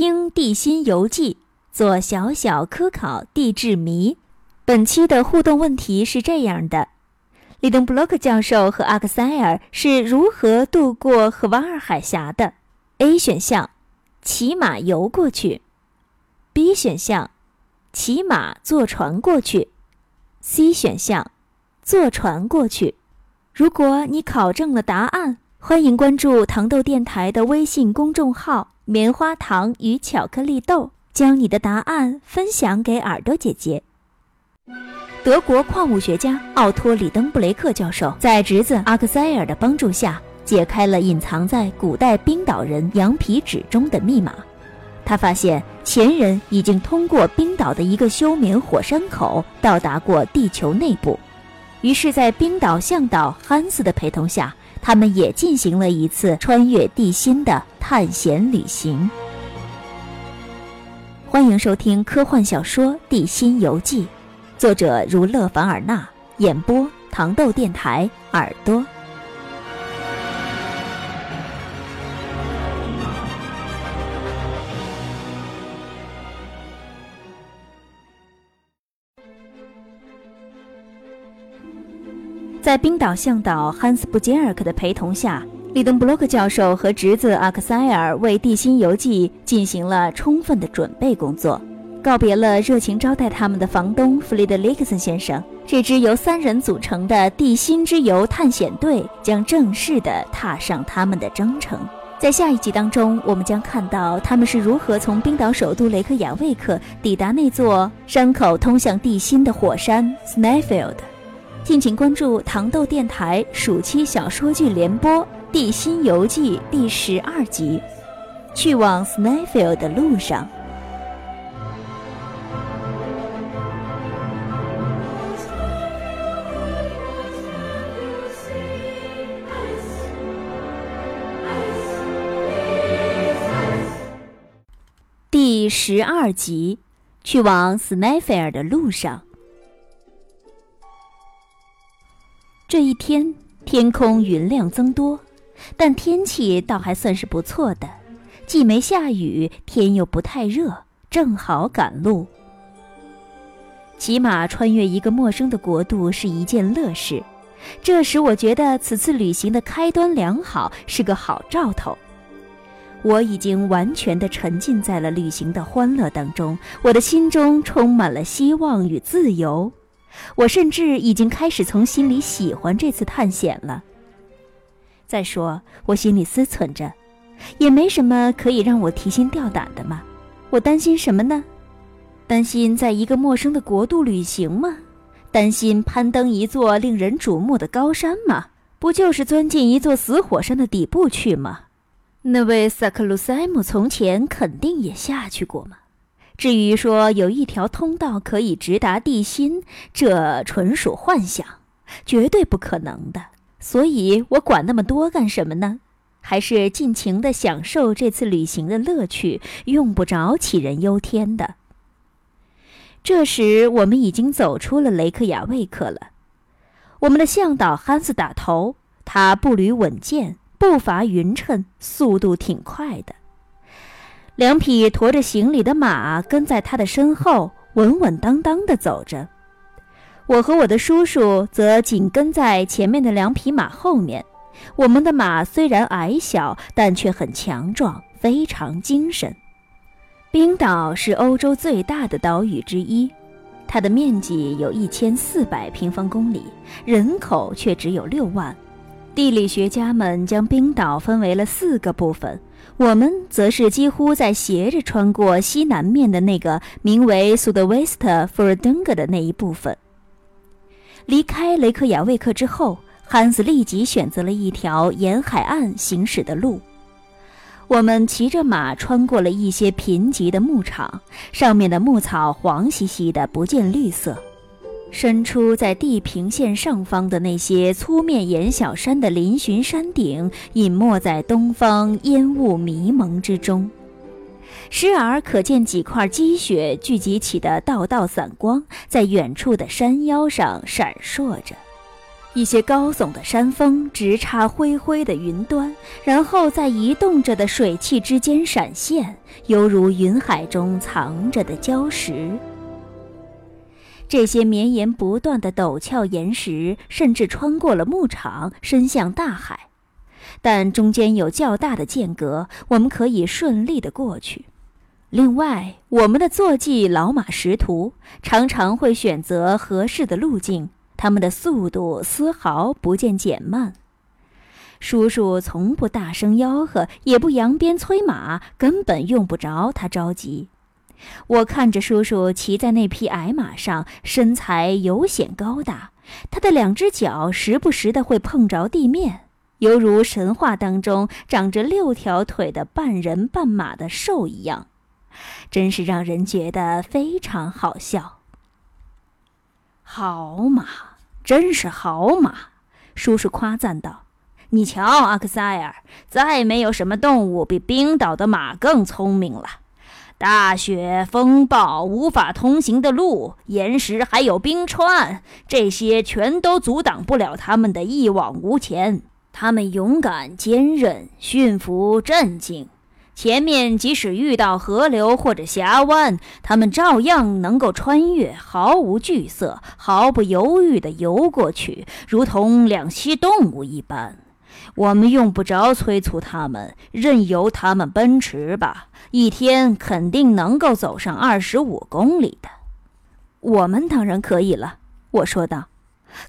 听《地心游记》，做小小科考地质谜。本期的互动问题是这样的：利登布洛克教授和阿克塞尔是如何渡过赫瓦尔海峡的？A 选项：骑马游过去；B 选项：骑马坐船过去；C 选项：坐船过去。如果你考证了答案，欢迎关注糖豆电台的微信公众号。棉花糖与巧克力豆，将你的答案分享给耳朵姐姐。德国矿物学家奥托·里登布雷克教授在侄子阿克塞尔的帮助下，解开了隐藏在古代冰岛人羊皮纸中的密码。他发现前人已经通过冰岛的一个休眠火山口到达过地球内部，于是，在冰岛向导汉斯的陪同下。他们也进行了一次穿越地心的探险旅行。欢迎收听科幻小说《地心游记》，作者如勒·凡尔纳，演播糖豆电台耳朵。在冰岛向导汉斯·布杰尔克的陪同下，里登布洛克教授和侄子阿克塞尔为地心游记进行了充分的准备工作。告别了热情招待他们的房东弗雷德里克森先生，这支由三人组成的地心之游探险队将正式的踏上他们的征程。在下一集当中，我们将看到他们是如何从冰岛首都雷克雅未克抵达那座山口通向地心的火山 Snæfell 的。敬请关注糖豆电台暑期小说剧联播《地心游记》第十二集，《去往 Snæfell 的路上》。第十二集，《去往 Snæfell 的路上》。这一天，天空云量增多，但天气倒还算是不错的，既没下雨，天又不太热，正好赶路。骑马穿越一个陌生的国度是一件乐事，这使我觉得此次旅行的开端良好，是个好兆头。我已经完全的沉浸在了旅行的欢乐当中，我的心中充满了希望与自由。我甚至已经开始从心里喜欢这次探险了。再说，我心里思忖着，也没什么可以让我提心吊胆的嘛。我担心什么呢？担心在一个陌生的国度旅行吗？担心攀登一座令人瞩目的高山吗？不就是钻进一座死火山的底部去吗？那位萨克鲁塞姆从前肯定也下去过吗？至于说有一条通道可以直达地心，这纯属幻想，绝对不可能的。所以我管那么多干什么呢？还是尽情地享受这次旅行的乐趣，用不着杞人忧天的。这时，我们已经走出了雷克雅未克了。我们的向导汉斯打头，他步履稳健，步伐匀称，速度挺快的。两匹驮着行李的马跟在他的身后，稳稳当当地走着。我和我的叔叔则紧跟在前面的两匹马后面。我们的马虽然矮小，但却很强壮，非常精神。冰岛是欧洲最大的岛屿之一，它的面积有一千四百平方公里，人口却只有六万。地理学家们将冰岛分为了四个部分。我们则是几乎在斜着穿过西南面的那个名为苏德维斯特弗尔登格的那一部分。离开雷克雅未克之后，汉斯立即选择了一条沿海岸行驶的路。我们骑着马穿过了一些贫瘠的牧场，上面的牧草黄兮兮的，不见绿色。伸出在地平线上方的那些粗面岩小山的嶙峋山顶，隐没在东方烟雾迷蒙之中，时而可见几块积雪聚集起的道道散光，在远处的山腰上闪烁着。一些高耸的山峰直插灰灰的云端，然后在移动着的水汽之间闪现，犹如云海中藏着的礁石。这些绵延不断的陡峭岩石甚至穿过了牧场，伸向大海，但中间有较大的间隔，我们可以顺利的过去。另外，我们的坐骑老马识途，常常会选择合适的路径。他们的速度丝毫不见减慢。叔叔从不大声吆喝，也不扬鞭催马，根本用不着他着急。我看着叔叔骑在那匹矮马上，身材尤显高大，他的两只脚时不时的会碰着地面，犹如神话当中长着六条腿的半人半马的兽一样，真是让人觉得非常好笑。好马。真是好马，叔叔夸赞道：“你瞧，阿克塞尔，再没有什么动物比冰岛的马更聪明了。大雪、风暴、无法通行的路、岩石，还有冰川，这些全都阻挡不了他们的一往无前。他们勇敢、坚韧、驯服、镇静。”前面即使遇到河流或者峡湾，他们照样能够穿越，毫无惧色，毫不犹豫地游过去，如同两栖动物一般。我们用不着催促他们，任由他们奔驰吧。一天肯定能够走上二十五公里的。我们当然可以了，我说道。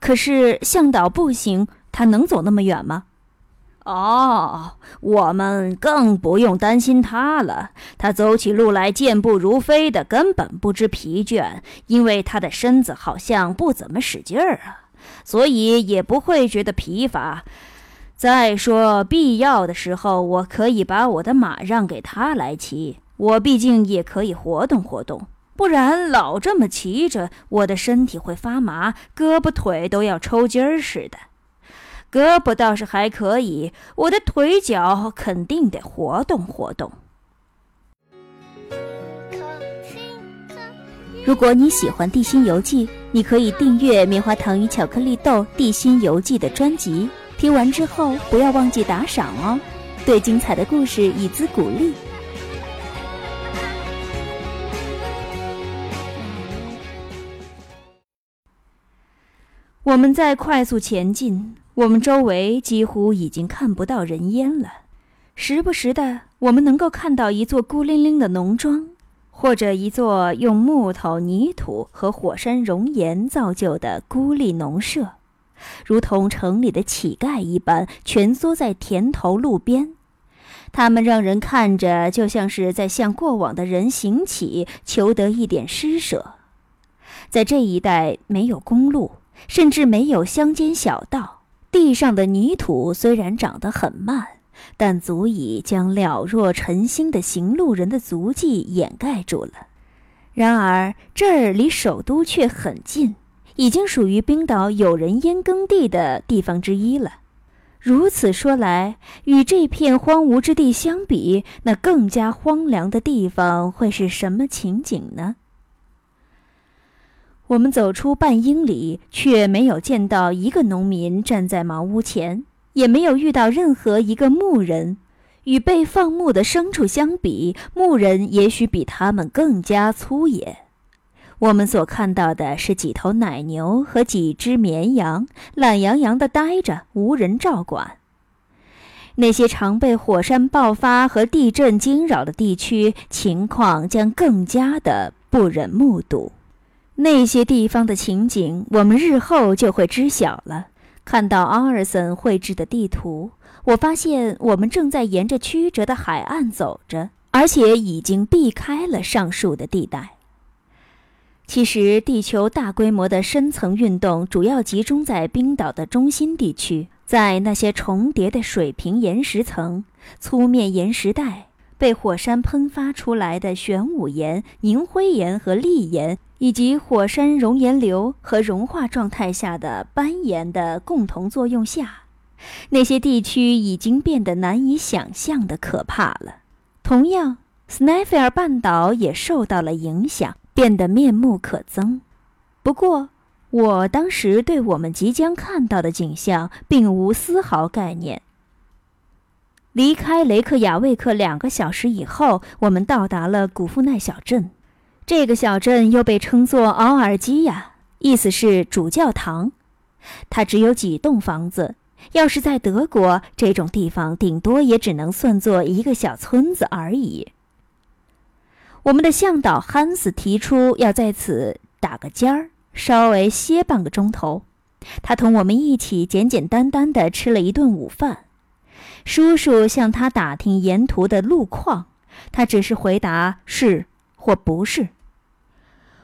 可是向导不行，他能走那么远吗？哦，我们更不用担心他了。他走起路来健步如飞的，根本不知疲倦，因为他的身子好像不怎么使劲儿啊，所以也不会觉得疲乏。再说，必要的时候，我可以把我的马让给他来骑，我毕竟也可以活动活动。不然，老这么骑着，我的身体会发麻，胳膊腿都要抽筋儿似的。胳膊倒是还可以，我的腿脚肯定得活动活动。如果你喜欢《地心游记》，你可以订阅《棉花糖与巧克力豆地心游记》的专辑。听完之后，不要忘记打赏哦，对精彩的故事以资鼓励。我们在快速前进。我们周围几乎已经看不到人烟了，时不时的，我们能够看到一座孤零零的农庄，或者一座用木头、泥土和火山熔岩造就的孤立农舍，如同城里的乞丐一般蜷缩在田头路边。他们让人看着就像是在向过往的人行乞，求得一点施舍。在这一带没有公路，甚至没有乡间小道。地上的泥土虽然长得很慢，但足以将了若晨星的行路人的足迹掩盖住了。然而，这儿离首都却很近，已经属于冰岛有人烟耕地的地方之一了。如此说来，与这片荒芜之地相比，那更加荒凉的地方会是什么情景呢？我们走出半英里，却没有见到一个农民站在茅屋前，也没有遇到任何一个牧人。与被放牧的牲畜相比，牧人也许比他们更加粗野。我们所看到的是几头奶牛和几只绵羊，懒洋洋地待着，无人照管。那些常被火山爆发和地震惊扰的地区，情况将更加的不忍目睹。那些地方的情景，我们日后就会知晓了。看到阿尔森绘制的地图，我发现我们正在沿着曲折的海岸走着，而且已经避开了上述的地带。其实，地球大规模的深层运动主要集中在冰岛的中心地区，在那些重叠的水平岩石层、粗面岩石带、被火山喷发出来的玄武岩、凝灰岩和砾岩。以及火山熔岩流和融化状态下的斑岩的共同作用下，那些地区已经变得难以想象的可怕了。同样，斯奈菲尔半岛也受到了影响，变得面目可憎。不过，我当时对我们即将看到的景象并无丝毫概念。离开雷克雅未克两个小时以后，我们到达了古夫奈小镇。这个小镇又被称作奥尔基亚，意思是主教堂。它只有几栋房子，要是在德国，这种地方顶多也只能算作一个小村子而已。我们的向导汉斯提出要在此打个尖儿。稍微歇半个钟头，他同我们一起简简单单的吃了一顿午饭。叔叔向他打听沿途的路况，他只是回答是或不是。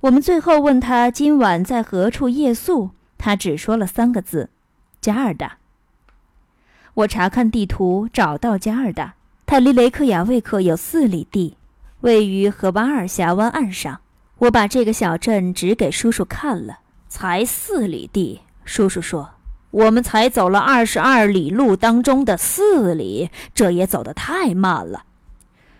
我们最后问他今晚在何处夜宿，他只说了三个字：加尔达。我查看地图，找到加尔达，它离雷克雅未克有四里地，位于河巴尔峡湾岸上。我把这个小镇指给叔叔看了，才四里地。叔叔说：“我们才走了二十二里路当中的四里，这也走得太慢了。”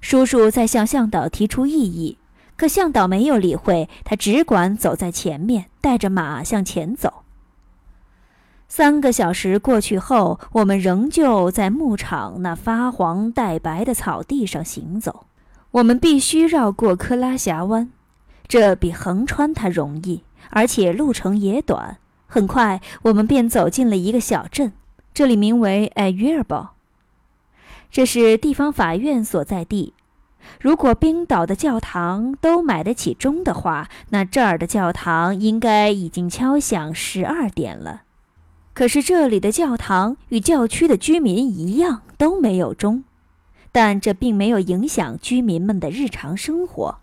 叔叔在向向导提出异议，可向导没有理会，他只管走在前面，带着马向前走。三个小时过去后，我们仍旧在牧场那发黄带白的草地上行走。我们必须绕过科拉峡湾。这比横穿它容易，而且路程也短。很快，我们便走进了一个小镇，这里名为埃约尔堡。这是地方法院所在地。如果冰岛的教堂都买得起钟的话，那这儿的教堂应该已经敲响十二点了。可是这里的教堂与教区的居民一样都没有钟，但这并没有影响居民们的日常生活。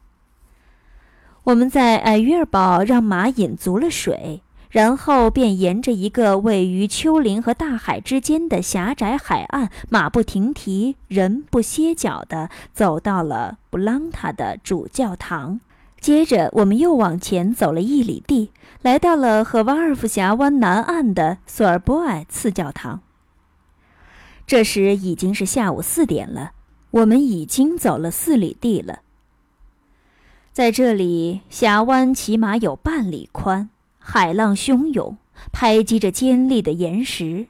我们在埃约尔堡让马饮足了水，然后便沿着一个位于丘陵和大海之间的狭窄海岸，马不停蹄、人不歇脚地走到了布朗塔的主教堂。接着，我们又往前走了一里地，来到了和瓦尔夫峡湾南岸的索尔波埃次教堂。这时已经是下午四点了，我们已经走了四里地了。在这里，峡湾起码有半里宽，海浪汹涌，拍击着尖利的岩石。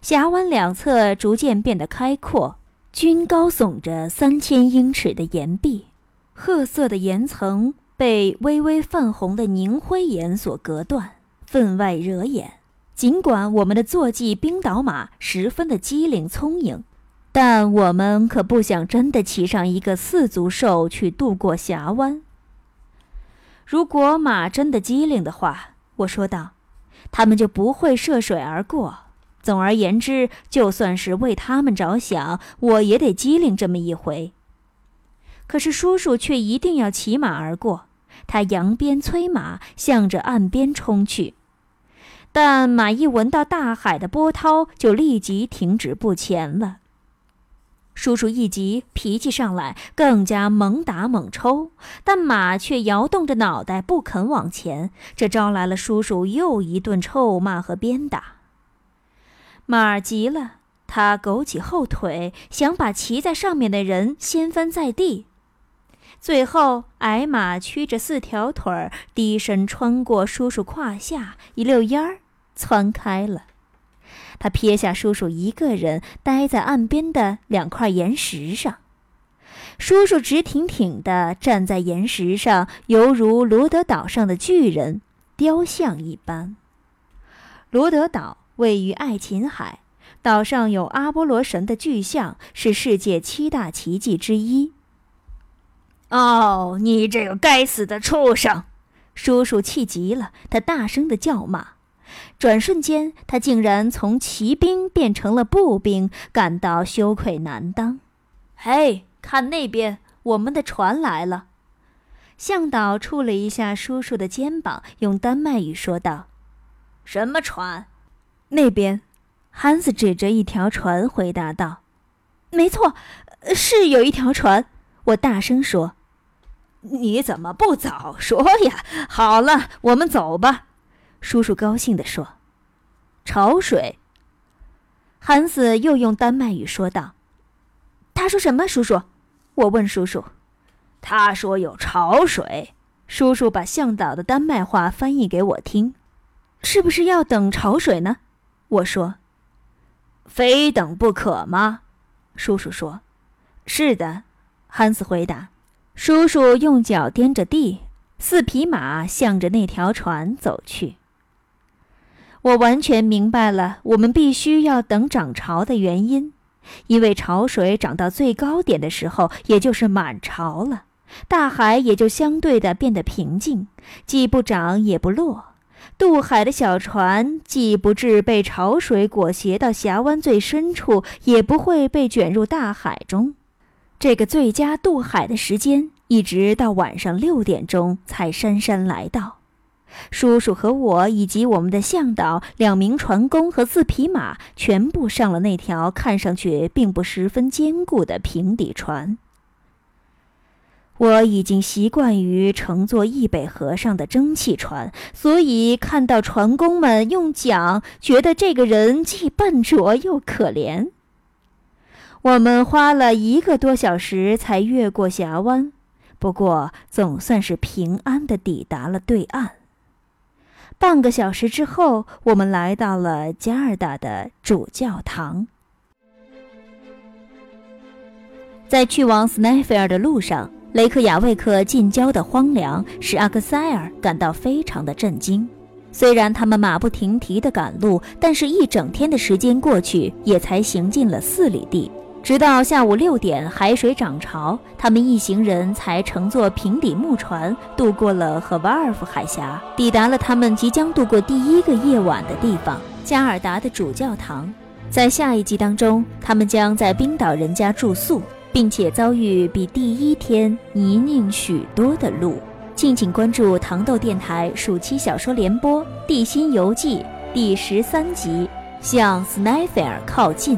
峡湾两侧逐渐变得开阔，均高耸着三千英尺的岩壁，褐色的岩层被微微泛红的凝灰岩所隔断，分外惹眼。尽管我们的坐骑冰岛马十分的机灵聪颖。但我们可不想真的骑上一个四足兽去渡过峡湾。如果马真的机灵的话，我说道，他们就不会涉水而过。总而言之，就算是为他们着想，我也得机灵这么一回。可是叔叔却一定要骑马而过，他扬鞭催马，向着岸边冲去。但马一闻到大海的波涛，就立即停止不前了。叔叔一急，脾气上来，更加猛打猛抽，但马却摇动着脑袋不肯往前，这招来了叔叔又一顿臭骂和鞭打。马急了，他勾起后腿，想把骑在上面的人掀翻在地。最后，矮马屈着四条腿儿，低身穿过叔叔胯下，一溜烟儿窜开了。他撇下叔叔一个人，待在岸边的两块岩石上。叔叔直挺挺地站在岩石上，犹如罗德岛上的巨人雕像一般。罗德岛位于爱琴海，岛上有阿波罗神的巨像，是世界七大奇迹之一。哦，你这个该死的畜生！叔叔气极了，他大声的叫骂。转瞬间，他竟然从骑兵变成了步兵，感到羞愧难当。嘿，看那边，我们的船来了！向导触了一下叔叔的肩膀，用丹麦语说道：“什么船？那边。”汉斯指着一条船回答道：“没错，是有一条船。”我大声说：“你怎么不早说呀？”好了，我们走吧。叔叔高兴地说：“潮水。”汉斯又用丹麦语说道：“他说什么？”叔叔，我问叔叔：“他说有潮水。”叔叔把向导的丹麦话翻译给我听。是不是要等潮水呢？我说。非等不可吗？叔叔说。是的，汉斯回答。叔叔用脚掂着地，四匹马向着那条船走去。我完全明白了，我们必须要等涨潮的原因，因为潮水涨到最高点的时候，也就是满潮了，大海也就相对的变得平静，既不涨也不落。渡海的小船既不至被潮水裹挟到峡湾最深处，也不会被卷入大海中。这个最佳渡海的时间，一直到晚上六点钟才姗姗来到。叔叔和我以及我们的向导、两名船工和四匹马，全部上了那条看上去并不十分坚固的平底船。我已经习惯于乘坐易北河上的蒸汽船，所以看到船工们用桨，觉得这个人既笨拙又可怜。我们花了一个多小时才越过峡湾，不过总算是平安地抵达了对岸。半个小时之后，我们来到了加尔达的主教堂。在去往斯奈菲尔的路上。雷克雅未克近郊的荒凉使阿克塞尔感到非常的震惊。虽然他们马不停蹄地赶路，但是一整天的时间过去，也才行进了四里地。直到下午六点，海水涨潮，他们一行人才乘坐平底木船渡过了和瓦尔夫海峡，抵达了他们即将度过第一个夜晚的地方——加尔达的主教堂。在下一集当中，他们将在冰岛人家住宿。并且遭遇比第一天泥泞许多的路，敬请关注糖豆电台暑期小说联播《地心游记》第十三集《向斯奈菲尔靠近》。